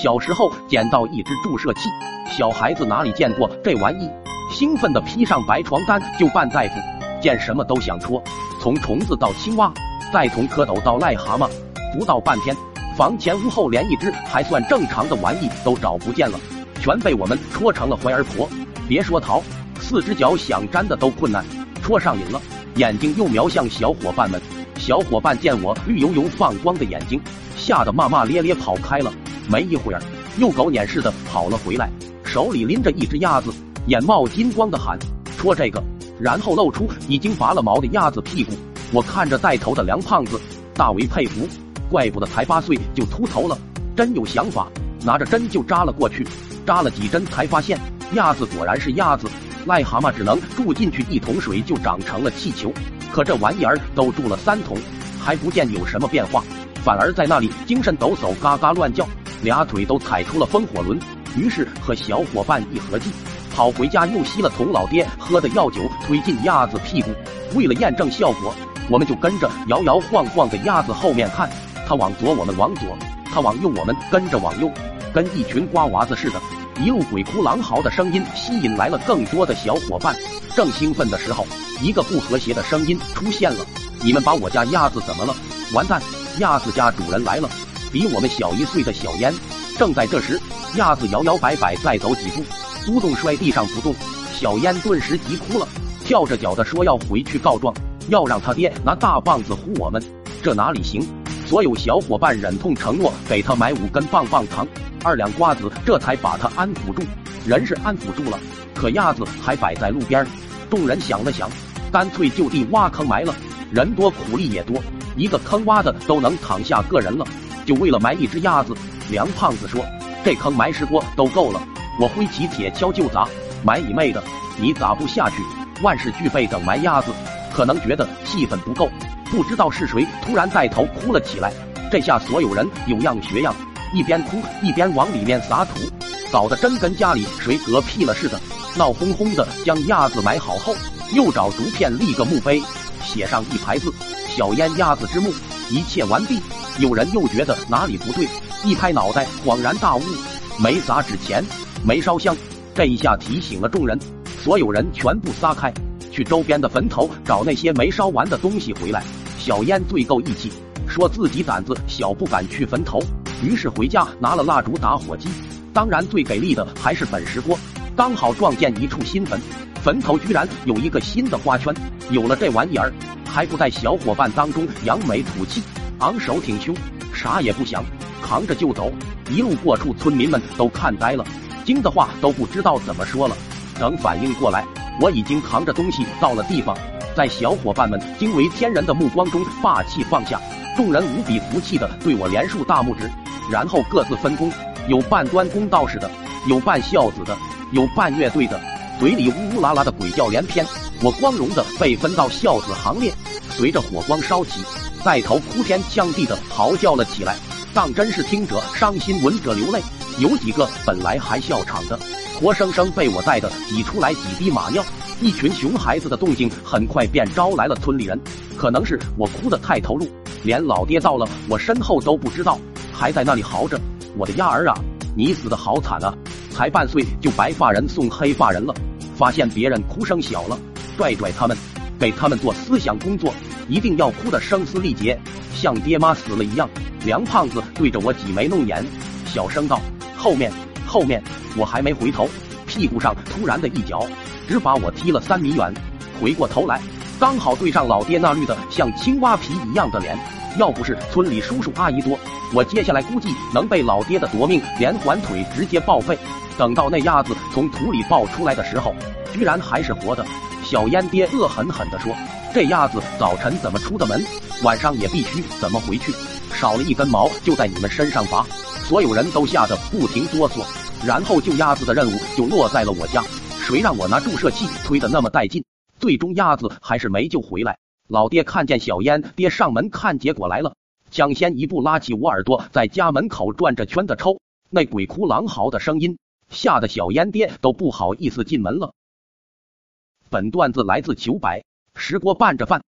小时候捡到一只注射器，小孩子哪里见过这玩意？兴奋地披上白床单就扮大夫，见什么都想戳，从虫子到青蛙，再从蝌蚪到癞蛤蟆，不到半天，房前屋后连一只还算正常的玩意都找不见了，全被我们戳成了怀儿婆。别说逃，四只脚想粘的都困难。戳上瘾了，眼睛又瞄向小伙伴们。小伙伴见我绿油油放光的眼睛，吓得骂骂咧咧跑开了。没一会儿，又狗撵似的跑了回来，手里拎着一只鸭子，眼冒金光的喊：“戳这个！”然后露出已经拔了毛的鸭子屁股。我看着带头的梁胖子，大为佩服，怪不得才八岁就秃头了，真有想法。拿着针就扎了过去，扎了几针才发现，鸭子果然是鸭子。癞蛤蟆只能住进去一桶水就长成了气球，可这玩意儿都住了三桶，还不见有什么变化，反而在那里精神抖擞，嘎嘎乱叫，俩腿都踩出了风火轮。于是和小伙伴一合计，跑回家又吸了桶老爹喝的药酒，推进鸭子屁股。为了验证效果，我们就跟着摇摇晃晃的鸭子后面看，它往左我们往左，它往右我们跟着往右，跟一群瓜娃子似的。一路鬼哭狼嚎的声音吸引来了更多的小伙伴。正兴奋的时候，一个不和谐的声音出现了：“你们把我家鸭子怎么了？完蛋！鸭子家主人来了，比我们小一岁的小烟。”正在这时，鸭子摇摇摆摆再走几步，咕咚摔地上不动。小烟顿时急哭了，跳着脚的说要回去告状，要让他爹拿大棒子呼我们。这哪里行？所有小伙伴忍痛承诺给他买五根棒棒糖。二两瓜子，这才把他安抚住。人是安抚住了，可鸭子还摆在路边。众人想了想，干脆就地挖坑埋了。人多苦力也多，一个坑挖的都能躺下个人了。就为了埋一只鸭子，梁胖子说：“这坑埋十锅都够了。”我挥起铁锹就砸，埋你妹的！你咋不下去。万事俱备，等埋鸭子。可能觉得气氛不够，不知道是谁突然带头哭了起来。这下所有人有样学样。一边哭一边往里面撒土，搞得真跟家里谁嗝屁了似的，闹哄哄的。将鸭子埋好后，又找竹片立个墓碑，写上一排字：“小烟鸭子之墓。”一切完毕。有人又觉得哪里不对，一拍脑袋，恍然大悟：没砸纸钱，没烧香。这一下提醒了众人，所有人全部撒开，去周边的坟头找那些没烧完的东西回来。小烟最够义气，说自己胆子小，不敢去坟头。于是回家拿了蜡烛、打火机，当然最给力的还是本石锅。刚好撞见一处新坟，坟头居然有一个新的花圈。有了这玩意儿，还不在小伙伴当中扬眉吐气、昂首挺胸，啥也不想，扛着就走。一路过处，村民们都看呆了，惊的话都不知道怎么说了。等反应过来，我已经扛着东西到了地方，在小伙伴们惊为天人的目光中霸气放下。众人无比服气的对我连竖大拇指。然后各自分工，有半端公道士的，有半孝子的，有半乐队的，嘴里呜呜啦啦的鬼叫连篇。我光荣的被分到孝子行列，随着火光烧起，带头哭天抢地的嚎叫了起来，当真是听者伤心，闻者流泪。有几个本来还笑场的，活生生被我带的挤出来几滴马尿。一群熊孩子的动静很快便招来了村里人，可能是我哭得太投入，连老爹到了我身后都不知道。还在那里嚎着：“我的丫儿啊，你死的好惨啊！才半岁就白发人送黑发人了。”发现别人哭声小了，拽拽他们，给他们做思想工作，一定要哭得声嘶力竭，像爹妈死了一样。梁胖子对着我挤眉弄眼，小声道：“后面，后面！”我还没回头，屁股上突然的一脚，只把我踢了三米远。回过头来，刚好对上老爹那绿的像青蛙皮一样的脸。要不是村里叔叔阿姨多，我接下来估计能被老爹的夺命连环腿直接报废。等到那鸭子从土里抱出来的时候，居然还是活的。小烟爹恶狠狠地说：“这鸭子早晨怎么出的门，晚上也必须怎么回去，少了一根毛就在你们身上拔。”所有人都吓得不停哆嗦。然后救鸭子的任务就落在了我家。谁让我拿注射器推的那么带劲？最终鸭子还是没救回来。老爹看见小烟爹上门看结果来了，抢先一步拉起我耳朵，在家门口转着圈的抽，那鬼哭狼嚎的声音吓得小烟爹都不好意思进门了。本段子来自九百，石锅拌着饭。